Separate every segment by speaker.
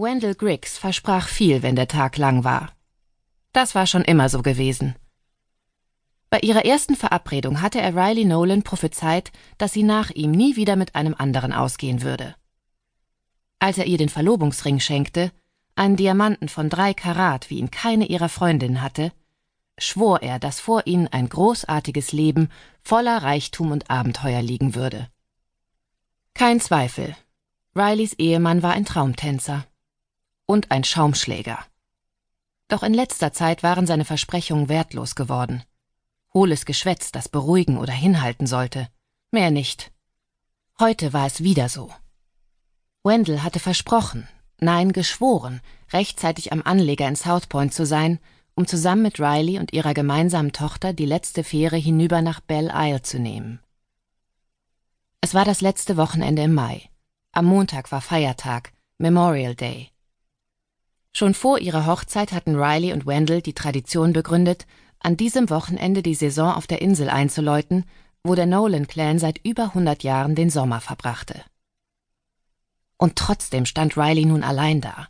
Speaker 1: Wendell Griggs versprach viel, wenn der Tag lang war. Das war schon immer so gewesen. Bei ihrer ersten Verabredung hatte er Riley Nolan prophezeit, dass sie nach ihm nie wieder mit einem anderen ausgehen würde. Als er ihr den Verlobungsring schenkte, einen Diamanten von drei Karat, wie ihn keine ihrer Freundinnen hatte, schwor er, dass vor ihnen ein großartiges Leben voller Reichtum und Abenteuer liegen würde. Kein Zweifel, Rileys Ehemann war ein Traumtänzer und ein Schaumschläger. Doch in letzter Zeit waren seine Versprechungen wertlos geworden. Hohles Geschwätz, das beruhigen oder hinhalten sollte. Mehr nicht. Heute war es wieder so. Wendell hatte versprochen, nein, geschworen, rechtzeitig am Anleger in South Point zu sein, um zusammen mit Riley und ihrer gemeinsamen Tochter die letzte Fähre hinüber nach Belle Isle zu nehmen. Es war das letzte Wochenende im Mai. Am Montag war Feiertag, Memorial Day. Schon vor ihrer Hochzeit hatten Riley und Wendell die Tradition begründet, an diesem Wochenende die Saison auf der Insel einzuläuten, wo der Nolan-Clan seit über 100 Jahren den Sommer verbrachte. Und trotzdem stand Riley nun allein da.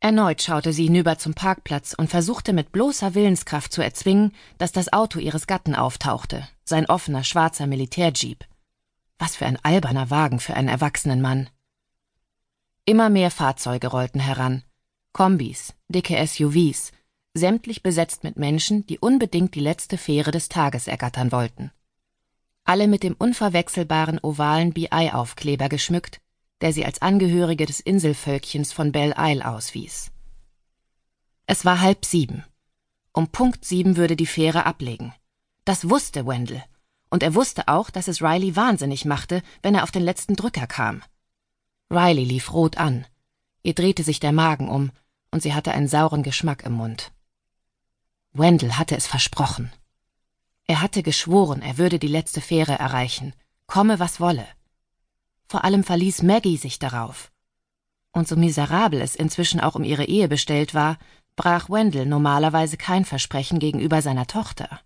Speaker 1: Erneut schaute sie hinüber zum Parkplatz und versuchte mit bloßer Willenskraft zu erzwingen, dass das Auto ihres Gatten auftauchte, sein offener schwarzer Militärjeep. Was für ein alberner Wagen für einen erwachsenen Mann. Immer mehr Fahrzeuge rollten heran, Kombis, dicke SUVs, sämtlich besetzt mit Menschen, die unbedingt die letzte Fähre des Tages ergattern wollten. Alle mit dem unverwechselbaren ovalen BI-Aufkleber geschmückt, der sie als Angehörige des Inselvölkchens von Belle Isle auswies. Es war halb sieben. Um Punkt sieben würde die Fähre ablegen. Das wusste Wendell. Und er wusste auch, dass es Riley wahnsinnig machte, wenn er auf den letzten Drücker kam. Riley lief rot an. Ihr drehte sich der Magen um, und sie hatte einen sauren Geschmack im Mund. Wendell hatte es versprochen. Er hatte geschworen, er würde die letzte Fähre erreichen, komme was wolle. Vor allem verließ Maggie sich darauf. Und so miserabel es inzwischen auch um ihre Ehe bestellt war, brach Wendell normalerweise kein Versprechen gegenüber seiner Tochter.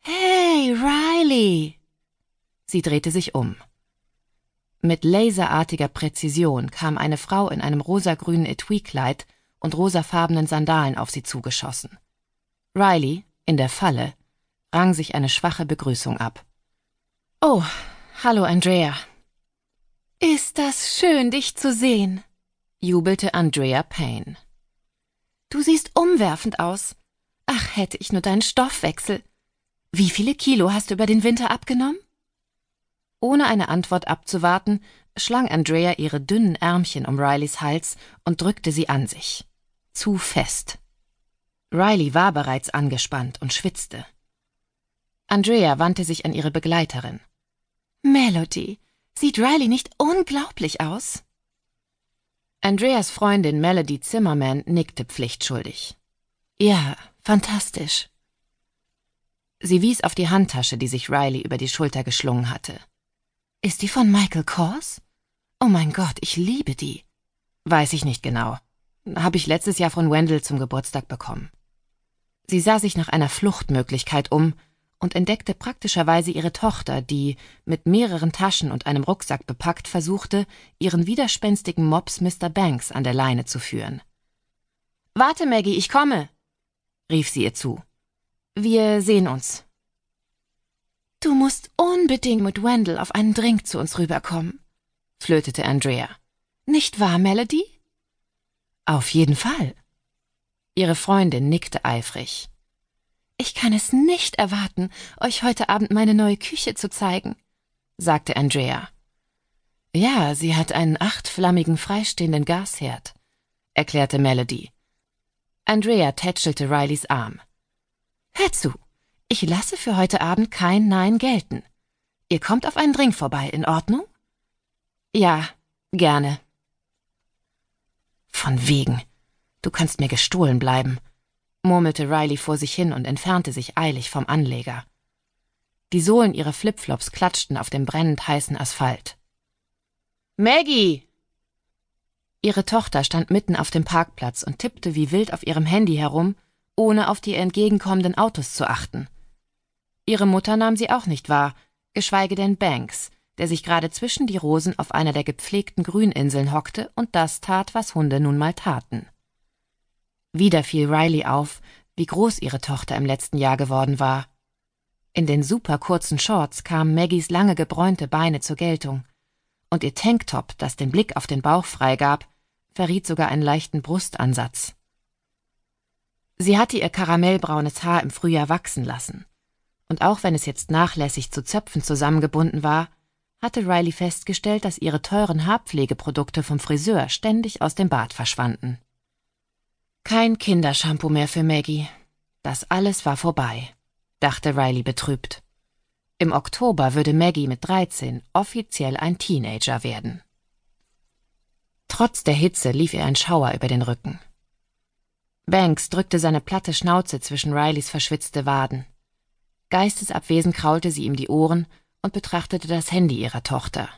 Speaker 1: Hey, Riley! Sie drehte sich um. Mit laserartiger Präzision kam eine Frau in einem rosagrünen Etui-Kleid und rosafarbenen Sandalen auf sie zugeschossen. Riley, in der Falle, rang sich eine schwache Begrüßung ab. Oh, hallo Andrea. Ist das schön, dich zu sehen, jubelte Andrea Payne. Du siehst umwerfend aus. Ach, hätte ich nur deinen Stoffwechsel. Wie viele Kilo hast du über den Winter abgenommen? Ohne eine Antwort abzuwarten, schlang Andrea ihre dünnen Ärmchen um Rileys Hals und drückte sie an sich. Zu fest. Riley war bereits angespannt und schwitzte. Andrea wandte sich an ihre Begleiterin. Melody, sieht Riley nicht unglaublich aus? Andreas Freundin Melody Zimmerman nickte pflichtschuldig. Ja, fantastisch. Sie wies auf die Handtasche, die sich Riley über die Schulter geschlungen hatte. Ist die von Michael Kors? Oh mein Gott, ich liebe die. Weiß ich nicht genau. Habe ich letztes Jahr von Wendell zum Geburtstag bekommen. Sie sah sich nach einer Fluchtmöglichkeit um und entdeckte praktischerweise ihre Tochter, die, mit mehreren Taschen und einem Rucksack bepackt, versuchte, ihren widerspenstigen Mops Mr. Banks an der Leine zu führen. Warte, Maggie, ich komme, rief sie ihr zu. Wir sehen uns. Du musst unbedingt mit Wendell auf einen Drink zu uns rüberkommen, flötete Andrea. Nicht wahr, Melody? Auf jeden Fall. Ihre Freundin nickte eifrig. Ich kann es nicht erwarten, euch heute Abend meine neue Küche zu zeigen, sagte Andrea. Ja, sie hat einen achtflammigen freistehenden Gasherd, erklärte Melody. Andrea tätschelte Rileys Arm. Hör zu, ich lasse für heute Abend kein Nein gelten. Ihr kommt auf einen Drink vorbei, in Ordnung? Ja, gerne. Von wegen. Du kannst mir gestohlen bleiben, murmelte Riley vor sich hin und entfernte sich eilig vom Anleger. Die Sohlen ihrer Flipflops klatschten auf dem brennend heißen Asphalt. Maggie! Ihre Tochter stand mitten auf dem Parkplatz und tippte wie wild auf ihrem Handy herum, ohne auf die entgegenkommenden Autos zu achten. Ihre Mutter nahm sie auch nicht wahr, geschweige denn Banks, der sich gerade zwischen die Rosen auf einer der gepflegten Grüninseln hockte und das tat, was Hunde nun mal taten. Wieder fiel Riley auf, wie groß ihre Tochter im letzten Jahr geworden war. In den super kurzen Shorts kamen Maggies lange gebräunte Beine zur Geltung, und ihr Tanktop, das den Blick auf den Bauch freigab, verriet sogar einen leichten Brustansatz. Sie hatte ihr karamellbraunes Haar im Frühjahr wachsen lassen, und auch wenn es jetzt nachlässig zu Zöpfen zusammengebunden war, hatte Riley festgestellt, dass ihre teuren Haarpflegeprodukte vom Friseur ständig aus dem Bad verschwanden. Kein Kindershampoo mehr für Maggie. Das alles war vorbei, dachte Riley betrübt. Im Oktober würde Maggie mit 13 offiziell ein Teenager werden. Trotz der Hitze lief ihr ein Schauer über den Rücken. Banks drückte seine platte Schnauze zwischen Rileys verschwitzte Waden. Geistesabwesend kraulte sie ihm die Ohren und betrachtete das Handy ihrer Tochter.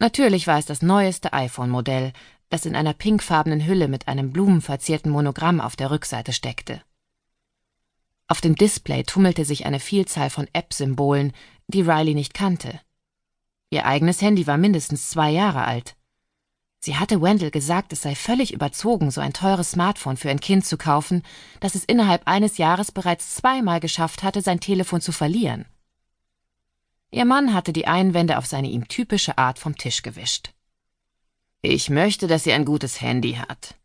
Speaker 1: Natürlich war es das neueste iPhone-Modell, das in einer pinkfarbenen Hülle mit einem blumenverzierten Monogramm auf der Rückseite steckte. Auf dem Display tummelte sich eine Vielzahl von App-Symbolen, die Riley nicht kannte. Ihr eigenes Handy war mindestens zwei Jahre alt. Sie hatte Wendell gesagt, es sei völlig überzogen, so ein teures Smartphone für ein Kind zu kaufen, das es innerhalb eines Jahres bereits zweimal geschafft hatte, sein Telefon zu verlieren. Ihr Mann hatte die Einwände auf seine ihm typische Art vom Tisch gewischt. Ich möchte, dass sie ein gutes Handy hat.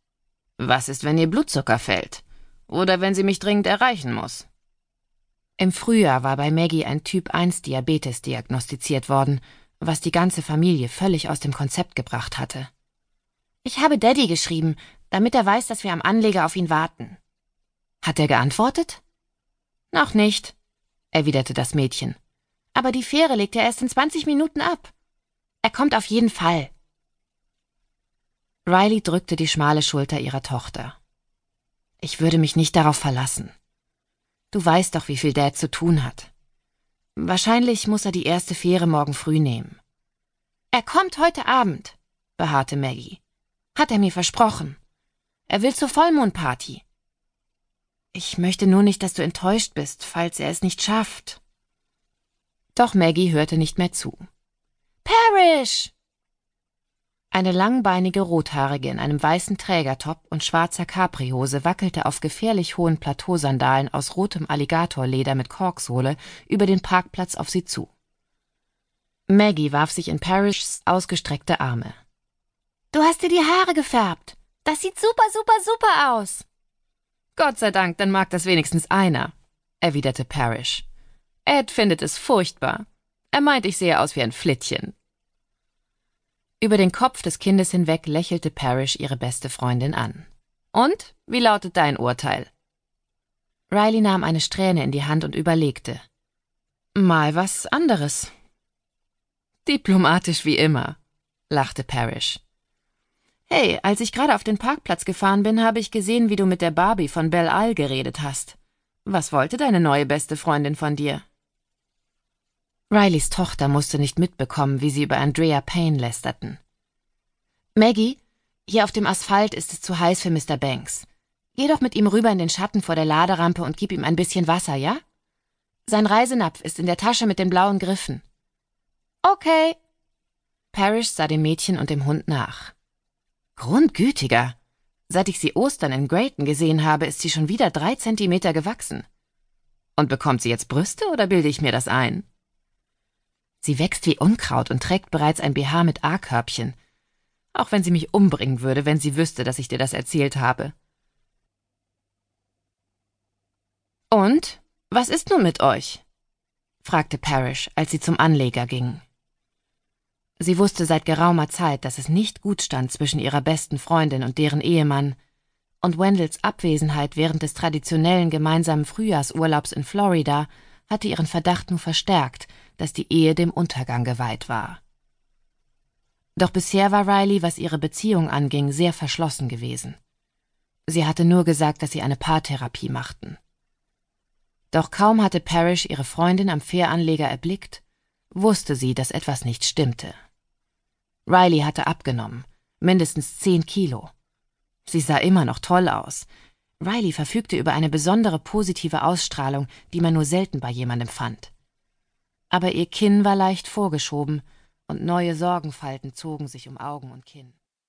Speaker 1: Was ist, wenn ihr Blutzucker fällt? Oder wenn sie mich dringend erreichen muss? Im Frühjahr war bei Maggie ein Typ 1 Diabetes diagnostiziert worden, was die ganze Familie völlig aus dem Konzept gebracht hatte. Ich habe Daddy geschrieben, damit er weiß, dass wir am Anleger auf ihn warten. Hat er geantwortet? Noch nicht, erwiderte das Mädchen aber die Fähre legt ja erst in 20 Minuten ab. Er kommt auf jeden Fall. Riley drückte die schmale Schulter ihrer Tochter. Ich würde mich nicht darauf verlassen. Du weißt doch, wie viel Dad zu tun hat. Wahrscheinlich muss er die erste Fähre morgen früh nehmen. Er kommt heute Abend, beharrte Maggie. Hat er mir versprochen. Er will zur Vollmondparty. Ich möchte nur nicht, dass du enttäuscht bist, falls er es nicht schafft. Doch Maggie hörte nicht mehr zu. Parrish! Eine langbeinige Rothaarige in einem weißen Trägertop und schwarzer Caprihose wackelte auf gefährlich hohen Plateausandalen aus rotem Alligatorleder mit Korksohle über den Parkplatz auf sie zu. Maggie warf sich in Parrishs ausgestreckte Arme. Du hast dir die Haare gefärbt. Das sieht super, super, super aus. Gott sei Dank, dann mag das wenigstens einer, erwiderte Parrish. Ed findet es furchtbar. Er meint, ich sehe aus wie ein Flittchen. Über den Kopf des Kindes hinweg lächelte Parrish ihre beste Freundin an. Und? Wie lautet dein Urteil? Riley nahm eine Strähne in die Hand und überlegte. Mal was anderes. Diplomatisch wie immer, lachte Parrish. Hey, als ich gerade auf den Parkplatz gefahren bin, habe ich gesehen, wie du mit der Barbie von Belle Isle geredet hast. Was wollte deine neue beste Freundin von dir? Rileys Tochter musste nicht mitbekommen, wie sie über Andrea Payne lästerten. Maggie, hier auf dem Asphalt ist es zu heiß für Mr. Banks. Geh doch mit ihm rüber in den Schatten vor der Laderampe und gib ihm ein bisschen Wasser, ja? Sein Reisenapf ist in der Tasche mit den blauen Griffen. Okay. Parrish sah dem Mädchen und dem Hund nach. Grundgütiger. Seit ich sie Ostern in Grayton gesehen habe, ist sie schon wieder drei Zentimeter gewachsen. Und bekommt sie jetzt Brüste oder bilde ich mir das ein? Sie wächst wie Unkraut und trägt bereits ein BH mit A-Körbchen. Auch wenn sie mich umbringen würde, wenn sie wüsste, dass ich dir das erzählt habe. Und? Was ist nun mit euch? fragte Parrish, als sie zum Anleger gingen. Sie wusste seit geraumer Zeit, dass es nicht gut stand zwischen ihrer besten Freundin und deren Ehemann, und Wendells Abwesenheit während des traditionellen gemeinsamen Frühjahrsurlaubs in Florida hatte ihren Verdacht nur verstärkt, dass die Ehe dem Untergang geweiht war. Doch bisher war Riley, was ihre Beziehung anging, sehr verschlossen gewesen. Sie hatte nur gesagt, dass sie eine Paartherapie machten. Doch kaum hatte Parrish ihre Freundin am Fähranleger erblickt, wusste sie, dass etwas nicht stimmte. Riley hatte abgenommen, mindestens zehn Kilo. Sie sah immer noch toll aus, Riley verfügte über eine besondere positive Ausstrahlung, die man nur selten bei jemandem fand. aber ihr Kinn war leicht vorgeschoben und neue Sorgenfalten zogen sich um Augen und Kinn.